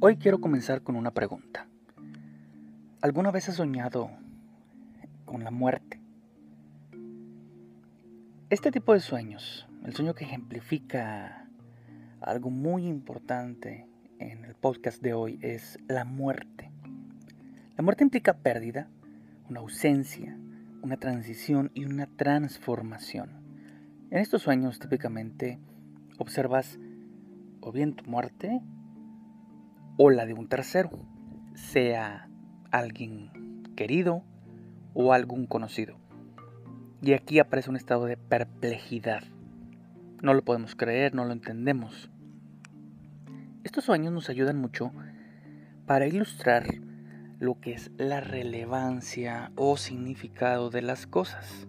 Hoy quiero comenzar con una pregunta. ¿Alguna vez has soñado con la muerte? Este tipo de sueños, el sueño que ejemplifica algo muy importante en el podcast de hoy es la muerte. La muerte implica pérdida, una ausencia, una transición y una transformación. En estos sueños típicamente observas o bien tu muerte o la de un tercero, sea alguien querido o algún conocido. Y aquí aparece un estado de perplejidad. No lo podemos creer, no lo entendemos. Estos sueños nos ayudan mucho para ilustrar lo que es la relevancia o significado de las cosas.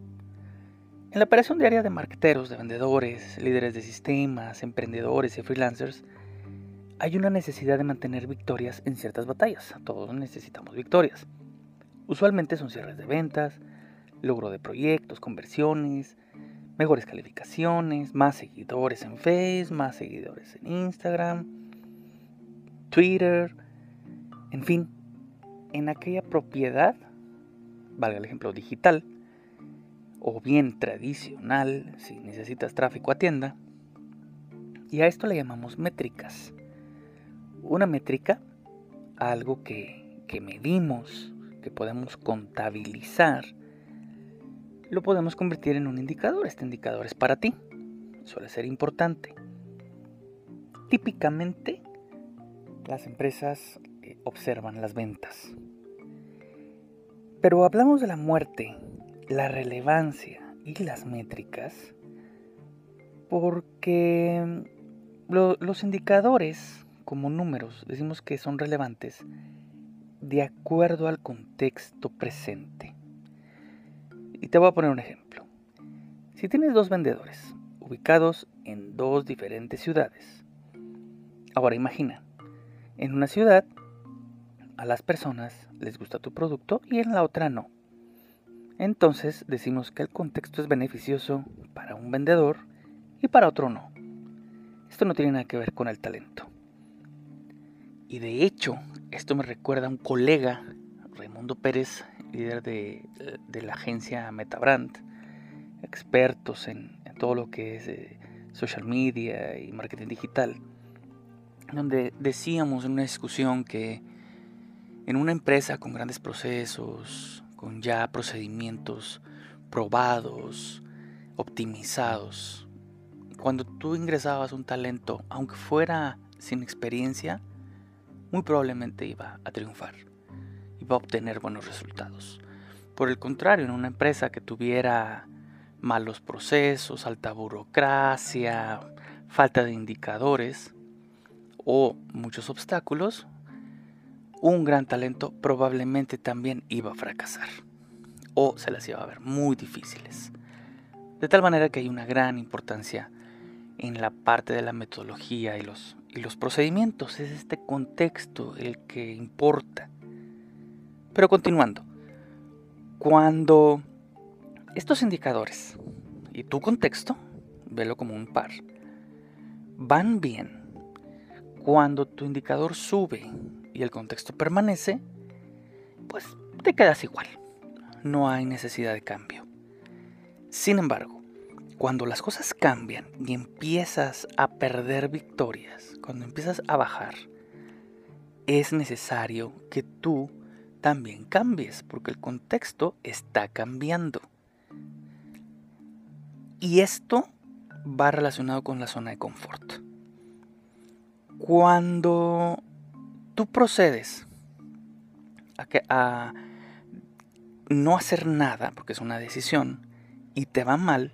En la operación diaria de marketeros, de vendedores, líderes de sistemas, emprendedores y freelancers, hay una necesidad de mantener victorias en ciertas batallas. Todos necesitamos victorias. Usualmente son cierres de ventas, logro de proyectos, conversiones, mejores calificaciones, más seguidores en Facebook, más seguidores en Instagram, Twitter, en fin, en aquella propiedad, valga el ejemplo digital, o bien tradicional, si necesitas tráfico a tienda, y a esto le llamamos métricas una métrica, algo que, que medimos, que podemos contabilizar, lo podemos convertir en un indicador. Este indicador es para ti. Suele ser importante. Típicamente, las empresas eh, observan las ventas. Pero hablamos de la muerte, la relevancia y las métricas porque los indicadores como números decimos que son relevantes de acuerdo al contexto presente. Y te voy a poner un ejemplo. Si tienes dos vendedores ubicados en dos diferentes ciudades, ahora imagina, en una ciudad a las personas les gusta tu producto y en la otra no. Entonces decimos que el contexto es beneficioso para un vendedor y para otro no. Esto no tiene nada que ver con el talento. Y de hecho, esto me recuerda a un colega, Raimundo Pérez, líder de, la agencia Metabrand, expertos en, todo lo que es eh, social media y marketing digital, donde decíamos en una discusión que en una empresa con grandes procesos, con ya procedimientos probados, optimizados, cuando tú ingresabas un talento, aunque fuera sin experiencia, muy probablemente iba a triunfar, iba a obtener buenos resultados. Por el contrario, en una empresa que tuviera malos procesos, alta burocracia, falta de indicadores o muchos obstáculos, un gran talento probablemente también iba a fracasar o se las iba a ver muy difíciles. De tal manera que hay una gran importancia en la parte de la metodología y los y los procedimientos. Es este contexto el que importa. Pero continuando, cuando estos indicadores y tu contexto, velo como un par, van bien, cuando tu indicador sube y el contexto permanece, pues te quedas igual. No hay necesidad de cambio. Sin embargo, cuando las cosas cambian y empiezas a perder victorias, cuando empiezas a bajar, es necesario que tú también cambies, porque el contexto está cambiando. Y esto va relacionado con la zona de confort. Cuando tú procedes a, no hacer nada, porque es una decisión, y te va mal,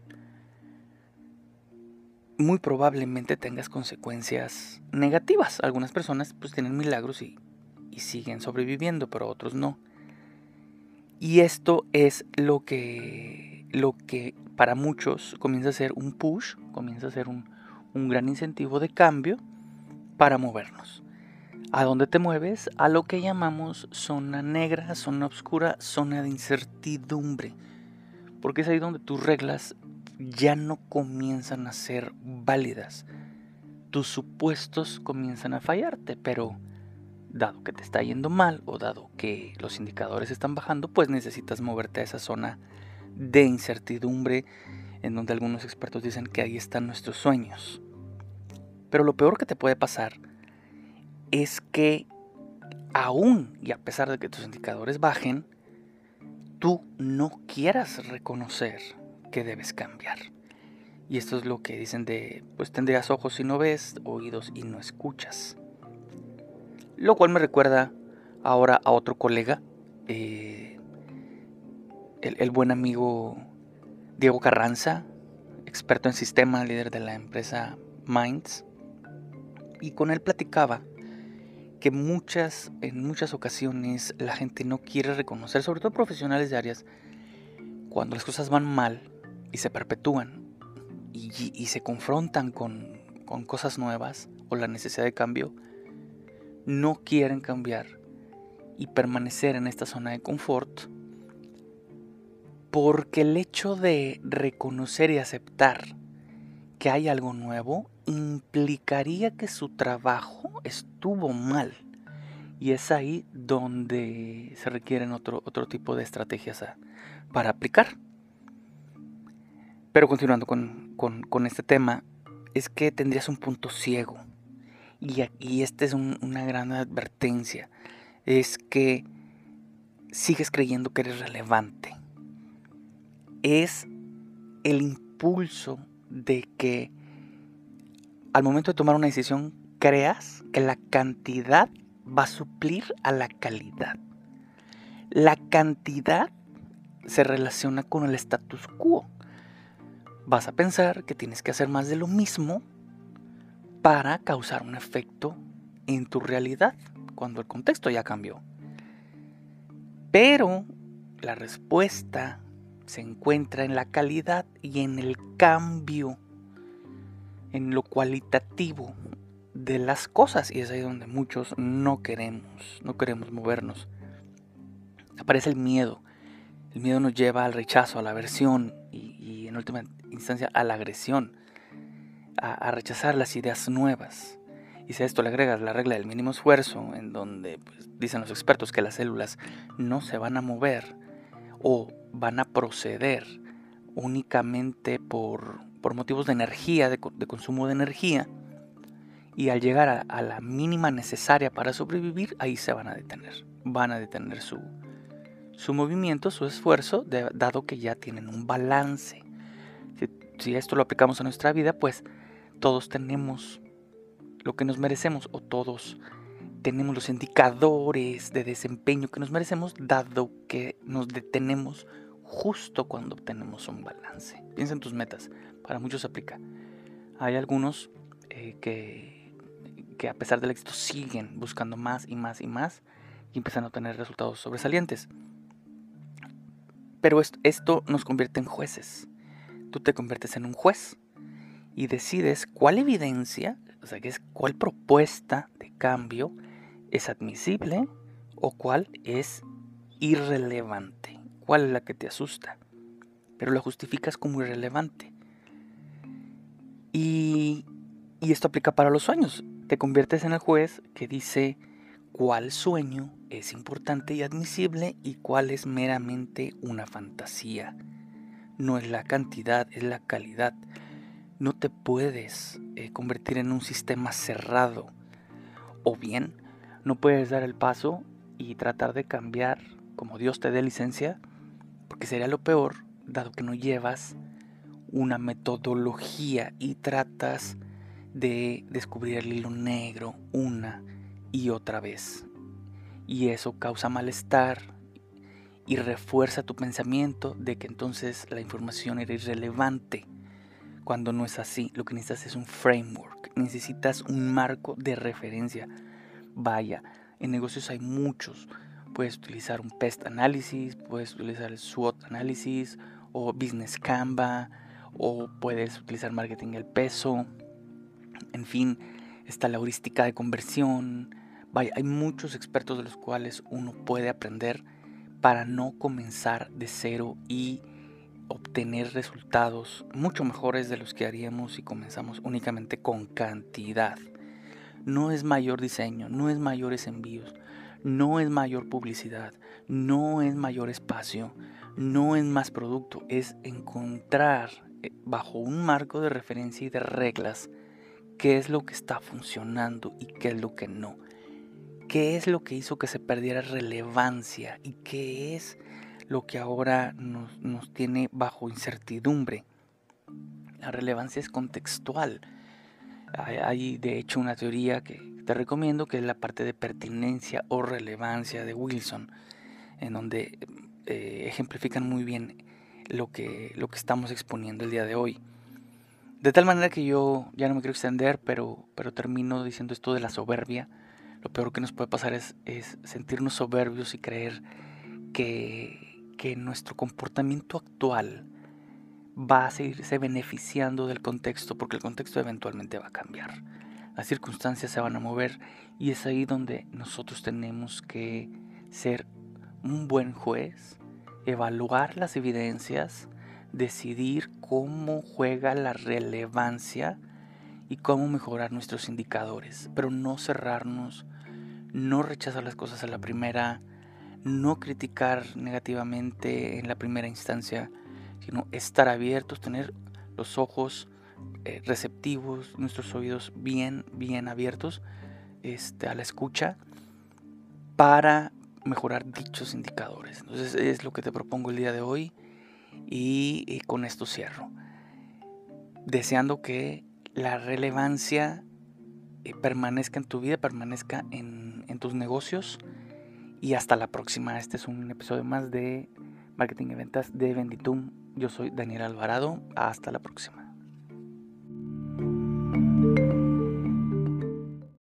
muy probablemente tengas consecuencias negativas. Algunas personas pues tienen milagros y, y siguen sobreviviendo, pero otros no. Y esto es lo que, lo que para muchos comienza a ser un push, comienza a ser un, un gran incentivo de cambio para movernos. ¿A dónde te mueves? A lo que llamamos zona negra, zona oscura, zona de incertidumbre. Porque es ahí donde tus reglas ya no comienzan a ser válidas. Tus supuestos comienzan a fallarte, pero dado que te está yendo mal o dado que los indicadores están bajando, pues necesitas moverte a esa zona de incertidumbre en donde algunos expertos dicen que ahí están nuestros sueños. Pero lo peor que te puede pasar es que aún y a pesar de que tus indicadores bajen, tú no quieras reconocer que debes cambiar. Y esto es lo que dicen de, pues tendrías ojos y no ves, oídos y no escuchas. Lo cual me recuerda ahora a otro colega, eh, el, buen amigo Diego Carranza, experto en sistema, líder de la empresa Minds. Y con él platicaba que muchas, en muchas ocasiones la gente no quiere reconocer, sobre todo profesionales de áreas, cuando las cosas van mal y se perpetúan y, se confrontan con, con cosas nuevas o la necesidad de cambio, no quieren cambiar y permanecer en esta zona de confort porque el hecho de reconocer y aceptar que hay algo nuevo implicaría que su trabajo estuvo mal. Y es ahí donde se requieren otro, otro tipo de estrategias para aplicar. Pero continuando con, este tema, es que tendrías un punto ciego. Y, y esta es una gran advertencia. Es que sigues creyendo que eres relevante es el impulso de que al momento de tomar una decisión creas que la cantidad va a suplir a la calidad. La cantidad se relaciona con el status quo. Vas a pensar que tienes que hacer más de lo mismo para causar un efecto en tu realidad cuando el contexto ya cambió. Pero la respuesta se encuentra en la calidad y en el cambio, en lo cualitativo de las cosas. Y es ahí donde muchos no queremos, no queremos movernos. Aparece el miedo. El miedo nos lleva al rechazo, a la aversión y, en última instancia a la agresión, a, rechazar las ideas nuevas. Y si a esto le agregas la regla del mínimo esfuerzo, en donde pues, dicen los expertos que las células no se van a mover, o van a proceder únicamente por, motivos de energía, de, consumo de energía, y al llegar a, la mínima necesaria para sobrevivir, ahí se van a detener. Van a detener su, su movimiento, su esfuerzo, dado que ya tienen un balance. Si, esto lo aplicamos a nuestra vida, pues todos tenemos lo que nos merecemos o todos tenemos los indicadores de desempeño que nos merecemos, dado que nos detenemos justo cuando obtenemos un balance. Piensa en tus metas, para muchos aplica. Hay algunos eh, que, que a pesar del éxito siguen buscando más y más y más y empiezan a obtener resultados sobresalientes. Pero esto nos convierte en jueces. Tú te conviertes en un juez y decides cuál evidencia, o sea, es cuál propuesta de cambio es admisible o cuál es irrelevante, cuál es la que te asusta, pero la justificas como irrelevante. Y, y esto aplica para los sueños. Te conviertes en el juez que dice cuál sueño es importante y admisible y cuál es meramente una fantasía. No es la cantidad, es la calidad. No te puedes eh, convertir en un sistema cerrado. O bien no puedes dar el paso y tratar de cambiar como Dios te dé licencia, porque sería lo peor, dado que no llevas una metodología y tratas de descubrir el hilo negro una y otra vez. Y eso causa malestar y refuerza tu pensamiento de que entonces la información era irrelevante. Cuando no es así, lo que necesitas es un framework, necesitas un marco de referencia Vaya, en negocios hay muchos. Puedes utilizar un PEST análisis, puedes utilizar el SWOT análisis o Business Canva o puedes utilizar marketing el peso. En fin, está la heurística de conversión. Vaya, hay muchos expertos de los cuales uno puede aprender para no comenzar de cero y obtener resultados mucho mejores de los que haríamos si comenzamos únicamente con cantidad. no es mayor diseño, no es mayores envíos, no es mayor publicidad, no es mayor espacio, no es más producto, es encontrar eh, bajo un marco de referencia y de reglas qué es lo que está funcionando y qué es lo que no. ¿Qué es lo que hizo que se perdiera relevancia y qué es lo que ahora nos, tiene bajo incertidumbre? La relevancia es contextual. Hay, de hecho una teoría que te recomiendo que es la parte de pertinencia o relevancia de Wilson, en donde eh, ejemplifican muy bien lo que, lo que estamos exponiendo el día de hoy. De tal manera que yo ya no me quiero extender, pero, pero termino diciendo esto de la soberbia. Lo peor que nos puede pasar es, sentirnos soberbios y creer que nuestro comportamiento actual va a seguirse beneficiando del contexto porque el contexto eventualmente va a cambiar. Las circunstancias se van a mover y es ahí donde nosotros tenemos que ser un buen juez, evaluar las evidencias, decidir cómo juega la relevancia y cómo mejorar nuestros indicadores, pero no cerrarnos, no rechazar las cosas a la primera, no criticar negativamente en la primera instancia, sino estar abiertos, tener los ojos eh, receptivos, nuestros oídos bien, bien abiertos este, a la escucha para mejorar dichos indicadores. Entonces es lo que te propongo el día de hoy y, con esto cierro. Deseando que la relevancia eh, permanezca en tu vida, permanezca en, en tus negocios y hasta la próxima. Este es un episodio más de Marketing y Ventas de Venditum yo soy Daniel Alvarado. Hasta la próxima.